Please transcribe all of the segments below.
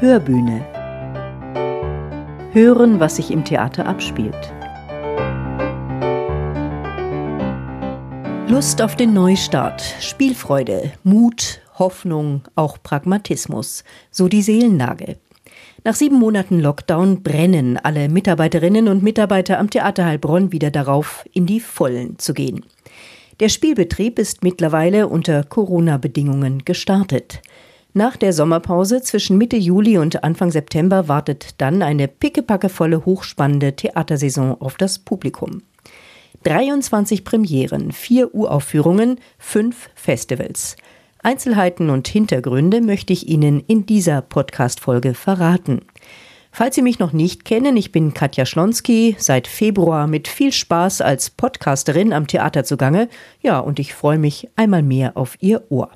Hörbühne. Hören, was sich im Theater abspielt. Lust auf den Neustart, Spielfreude, Mut, Hoffnung, auch Pragmatismus, so die Seelenlage. Nach sieben Monaten Lockdown brennen alle Mitarbeiterinnen und Mitarbeiter am Theater Heilbronn wieder darauf, in die Vollen zu gehen. Der Spielbetrieb ist mittlerweile unter Corona-Bedingungen gestartet. Nach der Sommerpause zwischen Mitte Juli und Anfang September wartet dann eine pickepackevolle, hochspannende Theatersaison auf das Publikum. 23 Premieren, vier Uraufführungen, fünf Festivals. Einzelheiten und Hintergründe möchte ich Ihnen in dieser Podcast-Folge verraten. Falls Sie mich noch nicht kennen, ich bin Katja Schlonski, seit Februar mit viel Spaß als Podcasterin am Theater zugange. Ja, und ich freue mich einmal mehr auf Ihr Ohr.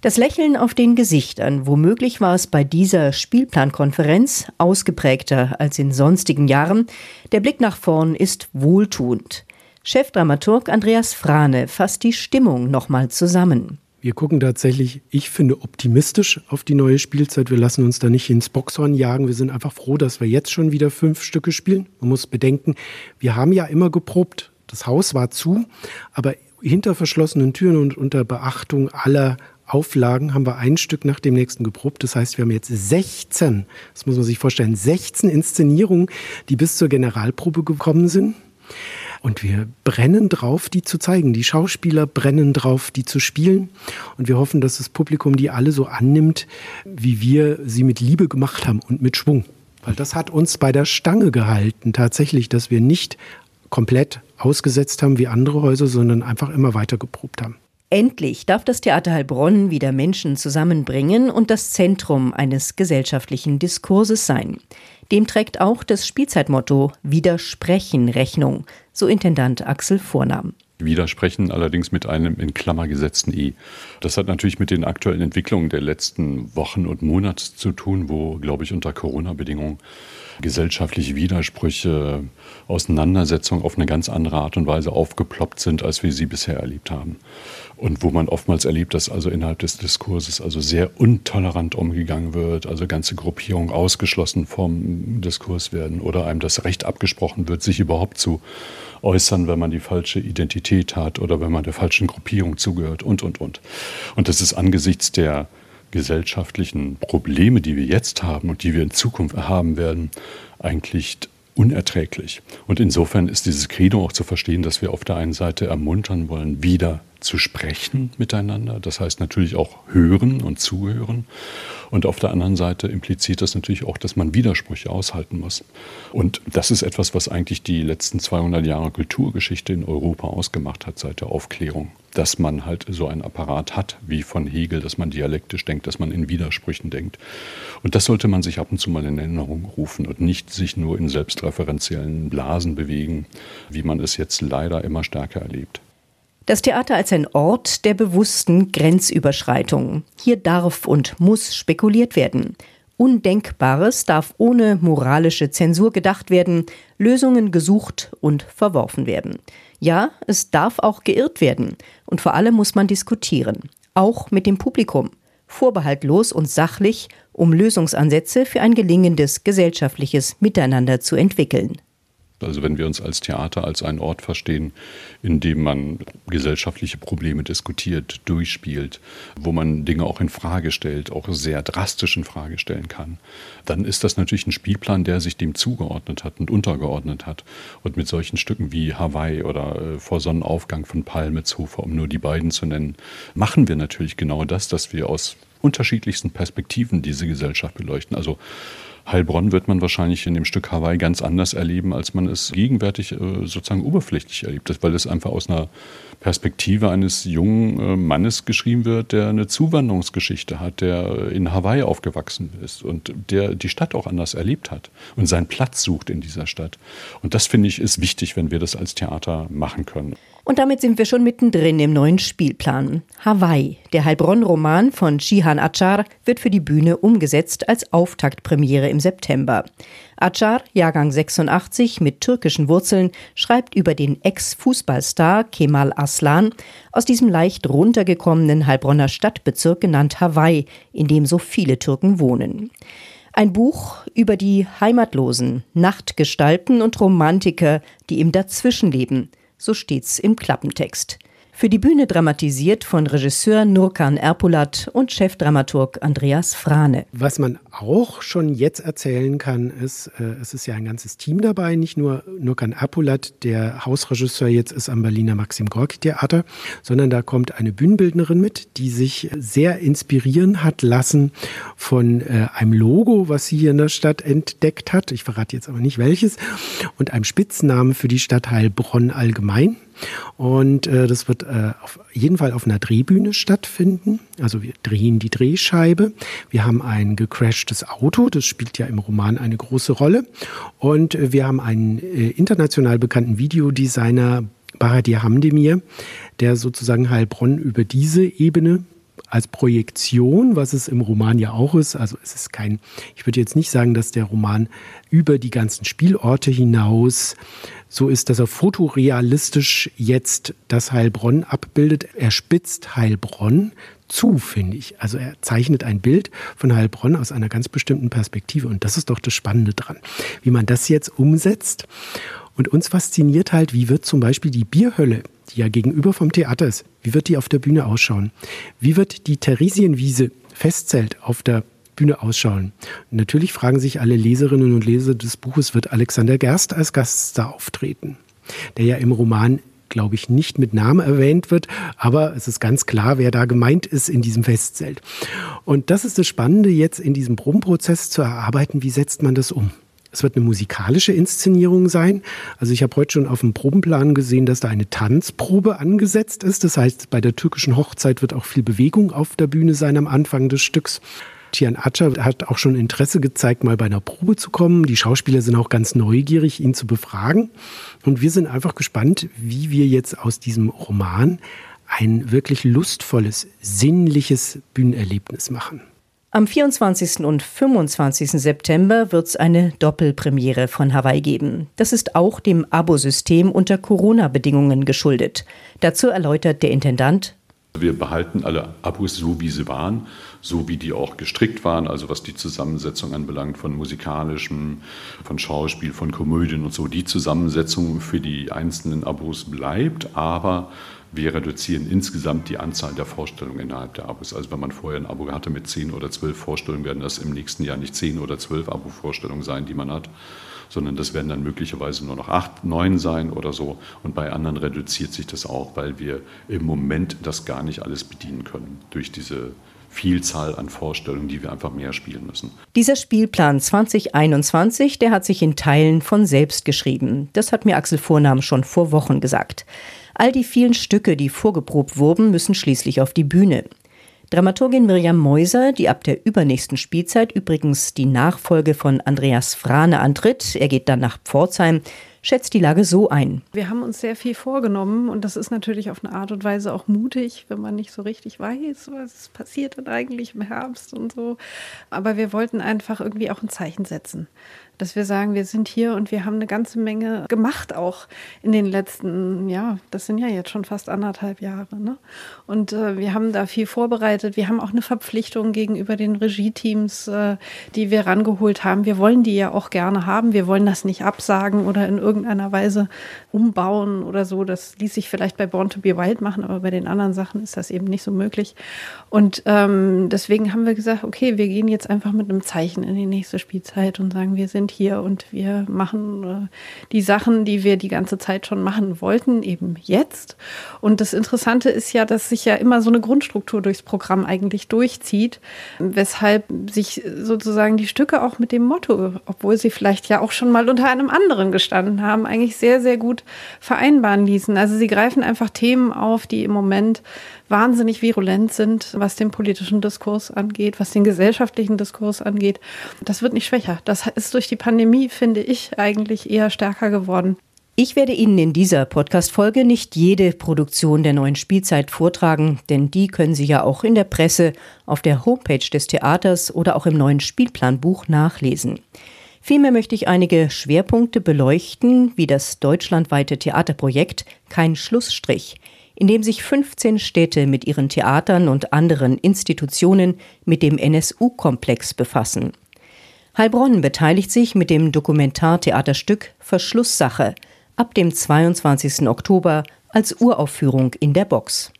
Das Lächeln auf den Gesichtern, womöglich war es bei dieser Spielplankonferenz ausgeprägter als in sonstigen Jahren. Der Blick nach vorn ist wohltuend. Chefdramaturg Andreas Frane fasst die Stimmung nochmal zusammen. Wir gucken tatsächlich, ich finde, optimistisch auf die neue Spielzeit. Wir lassen uns da nicht ins Boxhorn jagen. Wir sind einfach froh, dass wir jetzt schon wieder fünf Stücke spielen. Man muss bedenken, wir haben ja immer geprobt. Das Haus war zu, aber hinter verschlossenen Türen und unter Beachtung aller Auflagen haben wir ein Stück nach dem nächsten geprobt. Das heißt, wir haben jetzt 16, das muss man sich vorstellen, 16 Inszenierungen, die bis zur Generalprobe gekommen sind. Und wir brennen drauf, die zu zeigen. Die Schauspieler brennen drauf, die zu spielen. Und wir hoffen, dass das Publikum die alle so annimmt, wie wir sie mit Liebe gemacht haben und mit Schwung. Weil das hat uns bei der Stange gehalten, tatsächlich, dass wir nicht komplett ausgesetzt haben wie andere Häuser, sondern einfach immer weiter geprobt haben. Endlich darf das Theater Heilbronn wieder Menschen zusammenbringen und das Zentrum eines gesellschaftlichen Diskurses sein. Dem trägt auch das Spielzeitmotto Widersprechen Rechnung, so Intendant Axel Vornahm. Widersprechen allerdings mit einem in Klammer gesetzten I. Das hat natürlich mit den aktuellen Entwicklungen der letzten Wochen und Monate zu tun, wo, glaube ich, unter Corona-Bedingungen gesellschaftliche Widersprüche, Auseinandersetzungen auf eine ganz andere Art und Weise aufgeploppt sind, als wir sie bisher erlebt haben. Und wo man oftmals erlebt, dass also innerhalb des Diskurses also sehr untolerant umgegangen wird, also ganze Gruppierungen ausgeschlossen vom Diskurs werden oder einem das Recht abgesprochen wird, sich überhaupt zu äußern, wenn man die falsche Identität hat oder wenn man der falschen Gruppierung zugehört und, und, und. Und das ist angesichts der gesellschaftlichen Probleme, die wir jetzt haben und die wir in Zukunft haben werden, eigentlich unerträglich. Und insofern ist dieses Credo auch zu verstehen, dass wir auf der einen Seite ermuntern wollen, wieder zu sprechen miteinander. Das heißt natürlich auch hören und zuhören. Und auf der anderen Seite impliziert das natürlich auch, dass man Widersprüche aushalten muss. Und das ist etwas, was eigentlich die letzten 200 Jahre Kulturgeschichte in Europa ausgemacht hat seit der Aufklärung dass man halt so einen Apparat hat, wie von Hegel, dass man dialektisch denkt, dass man in Widersprüchen denkt. Und das sollte man sich ab und zu mal in Erinnerung rufen und nicht sich nur in selbstreferenziellen Blasen bewegen, wie man es jetzt leider immer stärker erlebt. Das Theater als ein Ort der bewussten Grenzüberschreitung. Hier darf und muss spekuliert werden. Undenkbares darf ohne moralische Zensur gedacht werden, Lösungen gesucht und verworfen werden. Ja, es darf auch geirrt werden. Und vor allem muss man diskutieren. Auch mit dem Publikum. Vorbehaltlos und sachlich, um Lösungsansätze für ein gelingendes gesellschaftliches Miteinander zu entwickeln. Also wenn wir uns als Theater als einen Ort verstehen, in dem man gesellschaftliche Probleme diskutiert, durchspielt, wo man Dinge auch in Frage stellt, auch sehr drastisch in Frage stellen kann, dann ist das natürlich ein Spielplan, der sich dem zugeordnet hat und untergeordnet hat. Und mit solchen Stücken wie Hawaii oder äh, Vor Sonnenaufgang von Palmitzhofer, um nur die beiden zu nennen, machen wir natürlich genau das, dass wir aus unterschiedlichsten Perspektiven diese Gesellschaft beleuchten. Also Heilbronn wird man wahrscheinlich in dem Stück Hawaii ganz anders erleben, als man es gegenwärtig äh, sozusagen oberflächlich erlebt, weil es einfach aus einer Perspektive eines jungen äh, Mannes geschrieben wird, der eine Zuwanderungsgeschichte hat, der in Hawaii aufgewachsen ist und der die Stadt auch anders erlebt hat und seinen Platz sucht in dieser Stadt. Und das finde ich ist wichtig, wenn wir das als Theater machen können. Und damit sind wir schon mittendrin im neuen Spielplan. Hawaii, der Heilbronn-Roman von Shihan Achar, wird für die Bühne umgesetzt als Auftaktpremiere im September. Acar, Jahrgang 86 mit türkischen Wurzeln, schreibt über den Ex-Fußballstar Kemal Aslan aus diesem leicht runtergekommenen Heilbronner Stadtbezirk genannt Hawaii, in dem so viele Türken wohnen. Ein Buch über die Heimatlosen, Nachtgestalten und Romantiker, die im Dazwischenleben. So steht's im Klappentext. Für die Bühne dramatisiert von Regisseur Nurkan Erpulat und Chefdramaturg Andreas Frane. Was man auch schon jetzt erzählen kann, ist, äh, es ist ja ein ganzes Team dabei, nicht nur Nurkan Erpulat, der Hausregisseur jetzt ist am Berliner Maxim Gorki Theater, sondern da kommt eine Bühnenbildnerin mit, die sich sehr inspirieren hat lassen von äh, einem Logo, was sie hier in der Stadt entdeckt hat. Ich verrate jetzt aber nicht welches. Und einem Spitznamen für die Stadt Heilbronn allgemein. Und äh, das wird äh, auf jeden Fall auf einer Drehbühne stattfinden. Also wir drehen die Drehscheibe. Wir haben ein gecrashtes Auto, das spielt ja im Roman eine große Rolle. Und äh, wir haben einen äh, international bekannten Videodesigner, Baradir Hamdemir, der sozusagen Heilbronn über diese Ebene als Projektion, was es im Roman ja auch ist. Also es ist kein, ich würde jetzt nicht sagen, dass der Roman über die ganzen Spielorte hinaus so ist, dass er fotorealistisch jetzt das Heilbronn abbildet. Er spitzt Heilbronn zu, finde ich. Also er zeichnet ein Bild von Heilbronn aus einer ganz bestimmten Perspektive. Und das ist doch das Spannende dran, wie man das jetzt umsetzt. Und uns fasziniert halt, wie wird zum Beispiel die Bierhölle, die ja gegenüber vom Theater ist, wie wird die auf der Bühne ausschauen? Wie wird die Theresienwiese Festzelt auf der Bühne ausschauen. Und natürlich fragen sich alle Leserinnen und Leser des Buches, wird Alexander Gerst als Gaststar auftreten, der ja im Roman glaube ich, nicht mit Namen erwähnt wird, aber es ist ganz klar, wer da gemeint ist in diesem Festzelt. Und das ist das Spannende, jetzt in diesem Probenprozess zu erarbeiten, wie setzt man das um. Es wird eine musikalische Inszenierung sein. Also ich habe heute schon auf dem Probenplan gesehen, dass da eine Tanzprobe angesetzt ist. Das heißt, bei der türkischen Hochzeit wird auch viel Bewegung auf der Bühne sein am Anfang des Stücks. Tian Atscher hat auch schon Interesse gezeigt, mal bei einer Probe zu kommen. Die Schauspieler sind auch ganz neugierig, ihn zu befragen. Und wir sind einfach gespannt, wie wir jetzt aus diesem Roman ein wirklich lustvolles, sinnliches Bühnenerlebnis machen. Am 24. und 25. September wird es eine Doppelpremiere von Hawaii geben. Das ist auch dem Abosystem unter Corona-Bedingungen geschuldet. Dazu erläutert der Intendant wir behalten alle Abos so, wie sie waren, so wie die auch gestrickt waren, also was die Zusammensetzung anbelangt von musikalischem, von Schauspiel, von Komödien und so. Die Zusammensetzung für die einzelnen Abos bleibt, aber wir reduzieren insgesamt die Anzahl der Vorstellungen innerhalb der Abos. Also wenn man vorher ein Abo hatte mit zehn oder zwölf Vorstellungen, werden das im nächsten Jahr nicht zehn oder zwölf Abo-Vorstellungen sein, die man hat, sondern das werden dann möglicherweise nur noch acht, neun sein oder so. Und bei anderen reduziert sich das auch, weil wir im Moment das gar nicht alles bedienen können durch diese Vielzahl an Vorstellungen, die wir einfach mehr spielen müssen. Dieser Spielplan 2021, der hat sich in Teilen von selbst geschrieben. Das hat mir Axel Vornahm schon vor Wochen gesagt. All die vielen Stücke, die vorgeprobt wurden, müssen schließlich auf die Bühne. Dramaturgin Miriam Meuser, die ab der übernächsten Spielzeit übrigens die Nachfolge von Andreas Frane antritt, er geht dann nach Pforzheim, schätzt die Lage so ein. Wir haben uns sehr viel vorgenommen und das ist natürlich auf eine Art und Weise auch mutig, wenn man nicht so richtig weiß, was passiert denn eigentlich im Herbst und so. Aber wir wollten einfach irgendwie auch ein Zeichen setzen dass wir sagen, wir sind hier und wir haben eine ganze Menge gemacht auch in den letzten, ja, das sind ja jetzt schon fast anderthalb Jahre. Ne? Und äh, wir haben da viel vorbereitet. Wir haben auch eine Verpflichtung gegenüber den Regie-Teams, äh, die wir rangeholt haben. Wir wollen die ja auch gerne haben. Wir wollen das nicht absagen oder in irgendeiner Weise umbauen oder so. Das ließ sich vielleicht bei Born to be Wild machen, aber bei den anderen Sachen ist das eben nicht so möglich. Und ähm, deswegen haben wir gesagt, okay, wir gehen jetzt einfach mit einem Zeichen in die nächste Spielzeit und sagen, wir sind sind hier und wir machen äh, die Sachen, die wir die ganze Zeit schon machen wollten, eben jetzt. Und das Interessante ist ja, dass sich ja immer so eine Grundstruktur durchs Programm eigentlich durchzieht, weshalb sich sozusagen die Stücke auch mit dem Motto, obwohl sie vielleicht ja auch schon mal unter einem anderen gestanden haben, eigentlich sehr, sehr gut vereinbaren ließen. Also sie greifen einfach Themen auf, die im Moment wahnsinnig virulent sind, was den politischen Diskurs angeht, was den gesellschaftlichen Diskurs angeht. Das wird nicht schwächer. Das ist durch die Pandemie, finde ich, eigentlich eher stärker geworden. Ich werde Ihnen in dieser Podcast-Folge nicht jede Produktion der neuen Spielzeit vortragen, denn die können Sie ja auch in der Presse, auf der Homepage des Theaters oder auch im neuen Spielplanbuch nachlesen. Vielmehr möchte ich einige Schwerpunkte beleuchten, wie das deutschlandweite Theaterprojekt Kein Schlussstrich, in dem sich 15 Städte mit ihren Theatern und anderen Institutionen mit dem NSU-Komplex befassen. Heilbronn beteiligt sich mit dem Dokumentartheaterstück Verschlusssache – ab dem 22. Oktober als Uraufführung in der Box.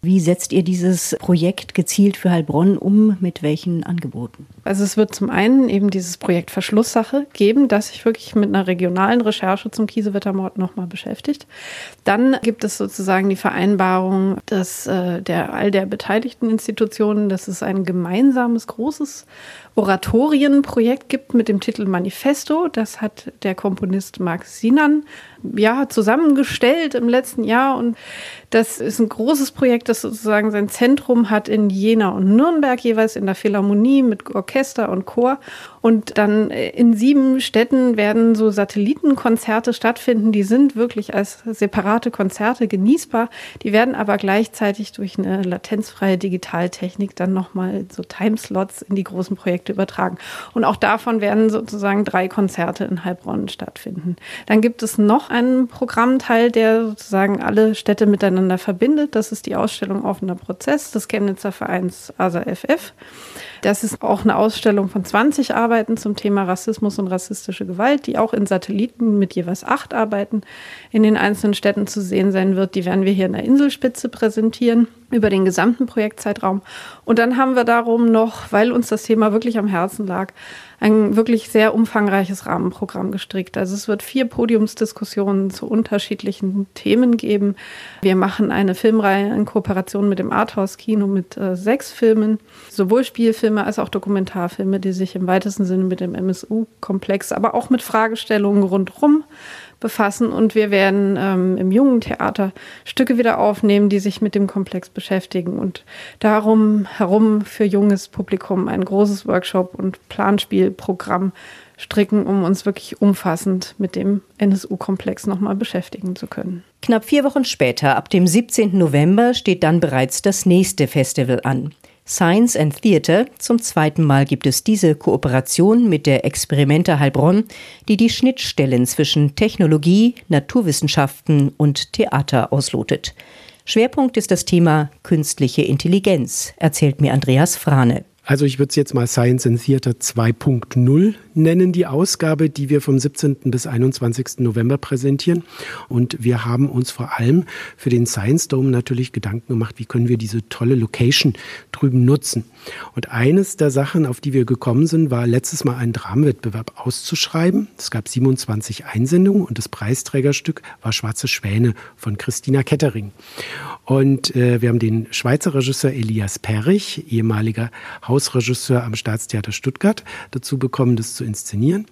Wie setzt ihr dieses Projekt gezielt für Heilbronn um? Mit welchen Angeboten? Also es wird zum einen eben dieses Projekt Verschlusssache geben, das sich wirklich mit einer regionalen Recherche zum Kiesewettermord nochmal beschäftigt. Dann gibt es sozusagen die Vereinbarung dass, äh, der all der beteiligten Institutionen, dass es ein gemeinsames großes Oratorienprojekt gibt mit dem Titel Manifesto. Das hat der Komponist Marc Sinan ja, zusammengestellt im letzten Jahr. Und das ist ein großes Projekt, das sozusagen sein Zentrum hat in Jena und Nürnberg, jeweils in der Philharmonie mit Orchester und Chor. Und dann äh, in sieben Städten werden so Satellitenkonzerte stattfinden. Die sind wirklich als separate Konzerte genießbar. Die werden aber gleichzeitig durch eine latenzfreie Digitaltechnik dann nochmal so Timeslots in die großen Projekte übertragen. Und auch davon werden sozusagen drei Konzerte in Heilbronn stattfinden. Dann gibt es noch einen Programmteil, der sozusagen alle Städte miteinander verbindet. Das ist die Ausstellung Offener Prozess des Chemnitzer Vereins ASA-FF. Das ist auch eine Ausstellung von 20 Arbeiten zum Thema Rassismus und rassistische Gewalt, die auch in Satelliten mit jeweils acht Arbeiten in den einzelnen Städten zu sehen sein wird. Die werden wir hier in der Inselspitze präsentieren über den gesamten Projektzeitraum. Und dann haben wir darum noch, weil uns das Thema wirklich am Herzen lag, ein wirklich sehr umfangreiches Rahmenprogramm gestrickt. Also es wird vier Podiumsdiskussionen zu unterschiedlichen Themen geben. Wir machen eine Filmreihe in Kooperation mit dem Arthouse-Kino mit äh, sechs Filmen, sowohl Spielfilme als auch Dokumentarfilme, die sich im weitesten Sinne mit dem MSU-Komplex, aber auch mit Fragestellungen rundherum befassen und wir werden ähm, im jungen Theater Stücke wieder aufnehmen, die sich mit dem Komplex beschäftigen und darum herum für junges Publikum ein großes Workshop- und Planspielprogramm stricken, um uns wirklich umfassend mit dem NSU-Komplex nochmal beschäftigen zu können. Knapp vier Wochen später, ab dem 17. November, steht dann bereits das nächste Festival an. Science and Theatre. Zum zweiten Mal gibt es diese Kooperation mit der Experimenta Heilbronn, die die Schnittstellen zwischen Technologie, Naturwissenschaften und Theater auslotet. Schwerpunkt ist das Thema künstliche Intelligenz, erzählt mir Andreas Frane. Also ich würde es jetzt mal Science in Theater 2.0 nennen, die Ausgabe, die wir vom 17. bis 21. November präsentieren. Und wir haben uns vor allem für den Science Dome natürlich Gedanken gemacht, wie können wir diese tolle Location drüben nutzen. Und eines der Sachen, auf die wir gekommen sind, war letztes Mal einen Dramenwettbewerb auszuschreiben. Es gab 27 Einsendungen und das Preisträgerstück war Schwarze Schwäne von Christina Kettering. Und äh, wir haben den Schweizer Regisseur Elias Perrich, ehemaliger Hausregisseur am Staatstheater Stuttgart, dazu bekommen, das zu inszenieren.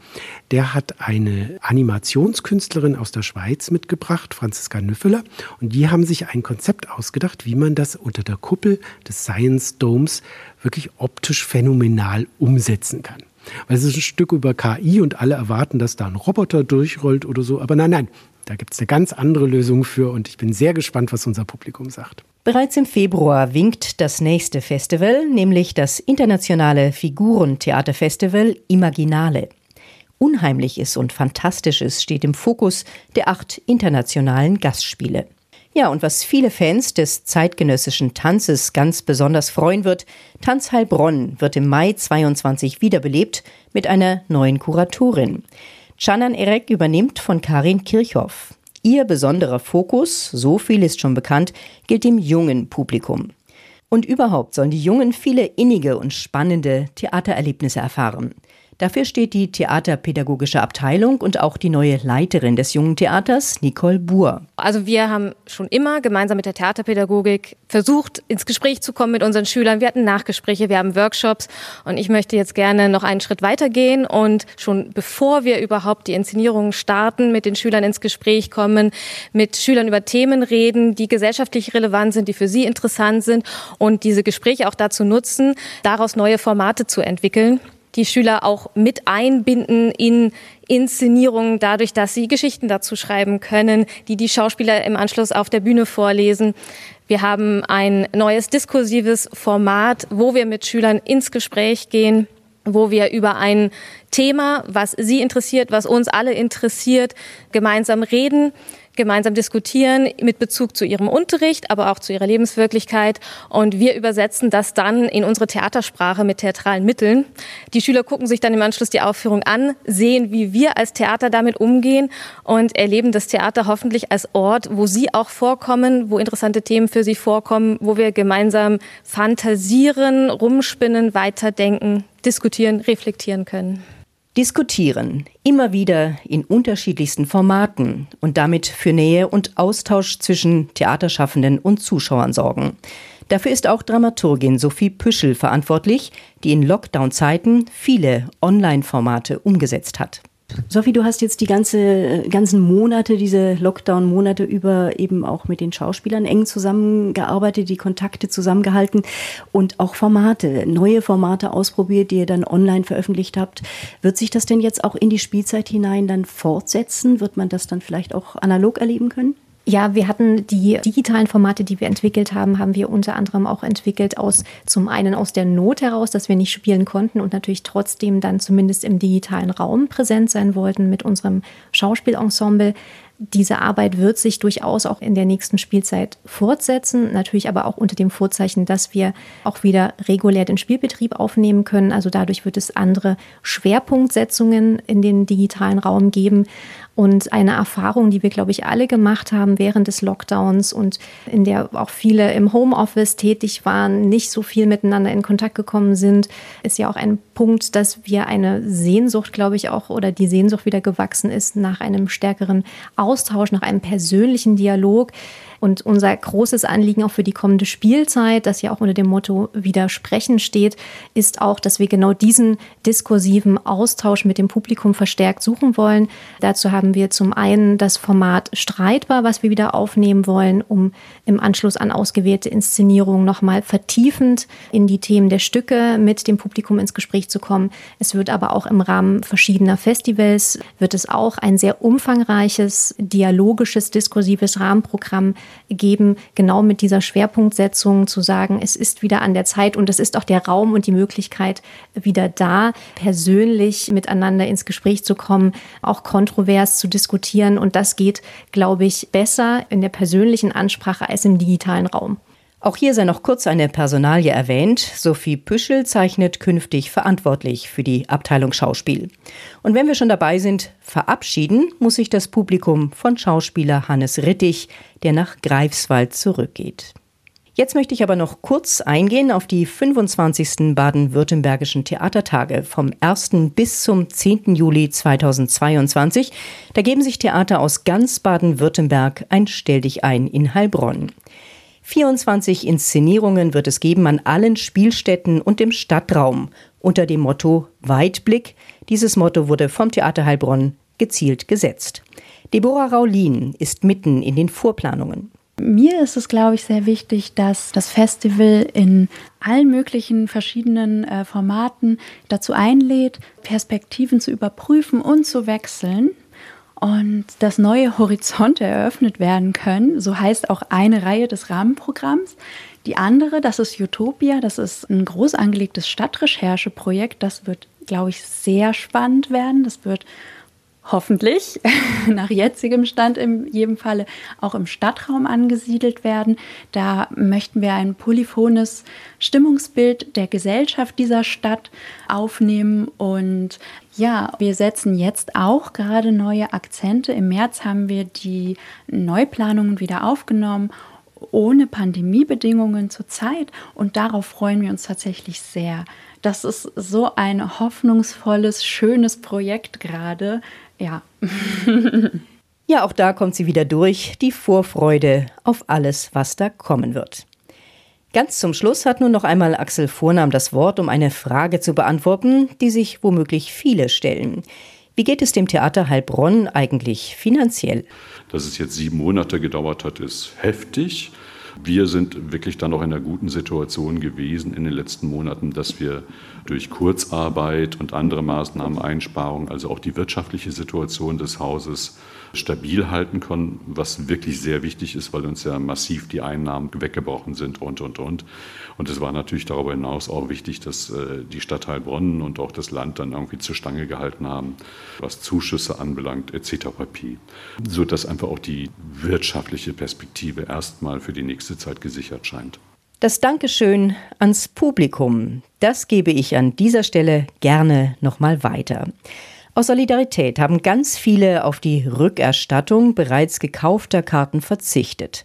Der hat eine Animationskünstlerin aus der Schweiz mitgebracht, Franziska Nüffeler. Und die haben sich ein Konzept ausgedacht, wie man das unter der Kuppel des Science Domes wirklich optisch phänomenal umsetzen kann. Weil es ist ein Stück über KI und alle erwarten, dass da ein Roboter durchrollt oder so. Aber nein, nein, da gibt es eine ganz andere Lösung für und ich bin sehr gespannt, was unser Publikum sagt. Bereits im Februar winkt das nächste Festival, nämlich das internationale Figurentheaterfestival Imaginale. Unheimliches und Fantastisches steht im Fokus der acht internationalen Gastspiele. Ja, und was viele Fans des zeitgenössischen Tanzes ganz besonders freuen wird, Tanz Heilbronn wird im Mai 22 wiederbelebt mit einer neuen Kuratorin. Canan Erek übernimmt von Karin Kirchhoff. Ihr besonderer Fokus, so viel ist schon bekannt, gilt dem jungen Publikum. Und überhaupt sollen die Jungen viele innige und spannende Theatererlebnisse erfahren. Dafür steht die Theaterpädagogische Abteilung und auch die neue Leiterin des Jungen Theaters, Nicole Buhr. Also wir haben schon immer gemeinsam mit der Theaterpädagogik versucht, ins Gespräch zu kommen mit unseren Schülern. Wir hatten Nachgespräche, wir haben Workshops und ich möchte jetzt gerne noch einen Schritt weitergehen und schon bevor wir überhaupt die Inszenierungen starten, mit den Schülern ins Gespräch kommen, mit Schülern über Themen reden, die gesellschaftlich relevant sind, die für sie interessant sind und diese Gespräche auch dazu nutzen, daraus neue Formate zu entwickeln die Schüler auch mit einbinden in Inszenierungen dadurch, dass sie Geschichten dazu schreiben können, die die Schauspieler im Anschluss auf der Bühne vorlesen. Wir haben ein neues diskursives Format, wo wir mit Schülern ins Gespräch gehen wo wir über ein Thema, was Sie interessiert, was uns alle interessiert, gemeinsam reden gemeinsam diskutieren mit Bezug zu ihrem Unterricht, aber auch zu ihrer Lebenswirklichkeit. Und wir übersetzen das dann in unsere Theatersprache mit theatralen Mitteln. Die Schüler gucken sich dann im Anschluss die Aufführung an, sehen, wie wir als Theater damit umgehen und erleben das Theater hoffentlich als Ort, wo sie auch vorkommen, wo interessante Themen für sie vorkommen, wo wir gemeinsam fantasieren, rumspinnen, weiterdenken, diskutieren, reflektieren können. Diskutieren, immer wieder in unterschiedlichsten Formaten und damit für Nähe und Austausch zwischen Theaterschaffenden und Zuschauern sorgen. Dafür ist auch Dramaturgin Sophie Püschel verantwortlich, die in Lockdown-Zeiten viele Online-Formate umgesetzt hat. Sophie, du hast jetzt die ganze, ganzen Monate, diese Lockdown-Monate über eben auch mit den Schauspielern eng zusammengearbeitet, die Kontakte zusammengehalten und auch Formate, neue Formate ausprobiert, die ihr dann online veröffentlicht habt. Wird sich das denn jetzt auch in die Spielzeit hinein dann fortsetzen? Wird man das dann vielleicht auch analog erleben können? Ja, wir hatten die digitalen Formate, die wir entwickelt haben, haben wir unter anderem auch entwickelt aus zum einen aus der Not heraus, dass wir nicht spielen konnten und natürlich trotzdem dann zumindest im digitalen Raum präsent sein wollten mit unserem Schauspielensemble diese Arbeit wird sich durchaus auch in der nächsten Spielzeit fortsetzen, natürlich aber auch unter dem Vorzeichen, dass wir auch wieder regulär den Spielbetrieb aufnehmen können. Also dadurch wird es andere Schwerpunktsetzungen in den digitalen Raum geben. Und eine Erfahrung, die wir, glaube ich, alle gemacht haben während des Lockdowns und in der auch viele im Homeoffice tätig waren, nicht so viel miteinander in Kontakt gekommen sind, ist ja auch ein Punkt, dass wir eine Sehnsucht, glaube ich, auch oder die Sehnsucht wieder gewachsen ist nach einem stärkeren Austausch, nach einem persönlichen Dialog. Und unser großes Anliegen auch für die kommende Spielzeit, das ja auch unter dem Motto Widersprechen steht, ist auch, dass wir genau diesen diskursiven Austausch mit dem Publikum verstärkt suchen wollen. Dazu haben wir zum einen das Format Streitbar, was wir wieder aufnehmen wollen, um im Anschluss an ausgewählte Inszenierungen nochmal vertiefend in die Themen der Stücke mit dem Publikum ins Gespräch zu kommen. Es wird aber auch im Rahmen verschiedener Festivals, wird es auch ein sehr umfangreiches, dialogisches, diskursives Rahmenprogramm geben, genau mit dieser Schwerpunktsetzung zu sagen, es ist wieder an der Zeit und es ist auch der Raum und die Möglichkeit wieder da, persönlich miteinander ins Gespräch zu kommen, auch kontrovers zu diskutieren. Und das geht, glaube ich, besser in der persönlichen Ansprache als im digitalen Raum. Auch hier sei noch kurz eine Personalie erwähnt. Sophie Püschel zeichnet künftig verantwortlich für die Abteilung Schauspiel. Und wenn wir schon dabei sind, verabschieden muss sich das Publikum von Schauspieler Hannes Rittig, der nach Greifswald zurückgeht. Jetzt möchte ich aber noch kurz eingehen auf die 25. baden-württembergischen Theatertage vom 1. bis zum 10. Juli 2022. Da geben sich Theater aus ganz Baden-Württemberg ein Stell dich ein in Heilbronn. 24 Inszenierungen wird es geben an allen Spielstätten und im Stadtraum unter dem Motto Weitblick. Dieses Motto wurde vom Theater Heilbronn gezielt gesetzt. Deborah Raulin ist mitten in den Vorplanungen. Mir ist es, glaube ich, sehr wichtig, dass das Festival in allen möglichen verschiedenen äh, Formaten dazu einlädt, Perspektiven zu überprüfen und zu wechseln und dass neue Horizonte eröffnet werden können. So heißt auch eine Reihe des Rahmenprogramms. Die andere, das ist Utopia, das ist ein groß angelegtes Stadtrechercheprojekt. Das wird, glaube ich, sehr spannend werden. Das wird hoffentlich nach jetzigem Stand in jedem Falle auch im Stadtraum angesiedelt werden. Da möchten wir ein polyphones Stimmungsbild der Gesellschaft dieser Stadt aufnehmen und ja, wir setzen jetzt auch gerade neue Akzente. Im März haben wir die Neuplanungen wieder aufgenommen ohne Pandemiebedingungen zurzeit und darauf freuen wir uns tatsächlich sehr. Das ist so ein hoffnungsvolles, schönes Projekt gerade. Ja. ja, auch da kommt sie wieder durch, die Vorfreude auf alles, was da kommen wird. Ganz zum Schluss hat nun noch einmal Axel Vornam das Wort, um eine Frage zu beantworten, die sich womöglich viele stellen. Wie geht es dem Theater Heilbronn eigentlich finanziell? Dass es jetzt sieben Monate gedauert hat, ist heftig. Wir sind wirklich dann auch in einer guten Situation gewesen in den letzten Monaten, dass wir durch Kurzarbeit und andere Maßnahmen, Einsparungen, also auch die wirtschaftliche Situation des Hauses stabil halten konnten, was wirklich sehr wichtig ist, weil uns ja massiv die Einnahmen weggebrochen sind und, und, und. Und es war natürlich darüber hinaus auch wichtig, dass äh, die Stadt Heilbronn und auch das Land dann irgendwie zur Stange gehalten haben, was Zuschüsse anbelangt etc. pp. Sodass einfach auch die wirtschaftliche Perspektive erstmal für die nächste Zeit gesichert scheint. Das Dankeschön ans Publikum, das gebe ich an dieser Stelle gerne nochmal weiter. Aus Solidarität haben ganz viele auf die Rückerstattung bereits gekaufter Karten verzichtet.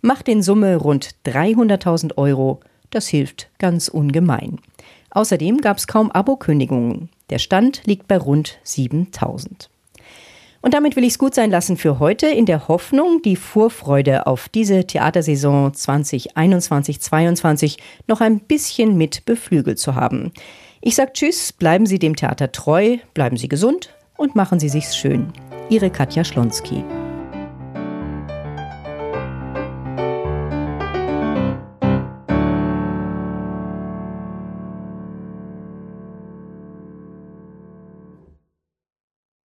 Macht in Summe rund 300.000 Euro. Das hilft ganz ungemein. Außerdem gab es kaum Abokündigungen. Der Stand liegt bei rund 7000. Und damit will ich es gut sein lassen für heute, in der Hoffnung, die Vorfreude auf diese Theatersaison 2021-22 noch ein bisschen mit beflügelt zu haben. Ich sage Tschüss, bleiben Sie dem Theater treu, bleiben Sie gesund und machen Sie sich's schön. Ihre Katja Schlonski.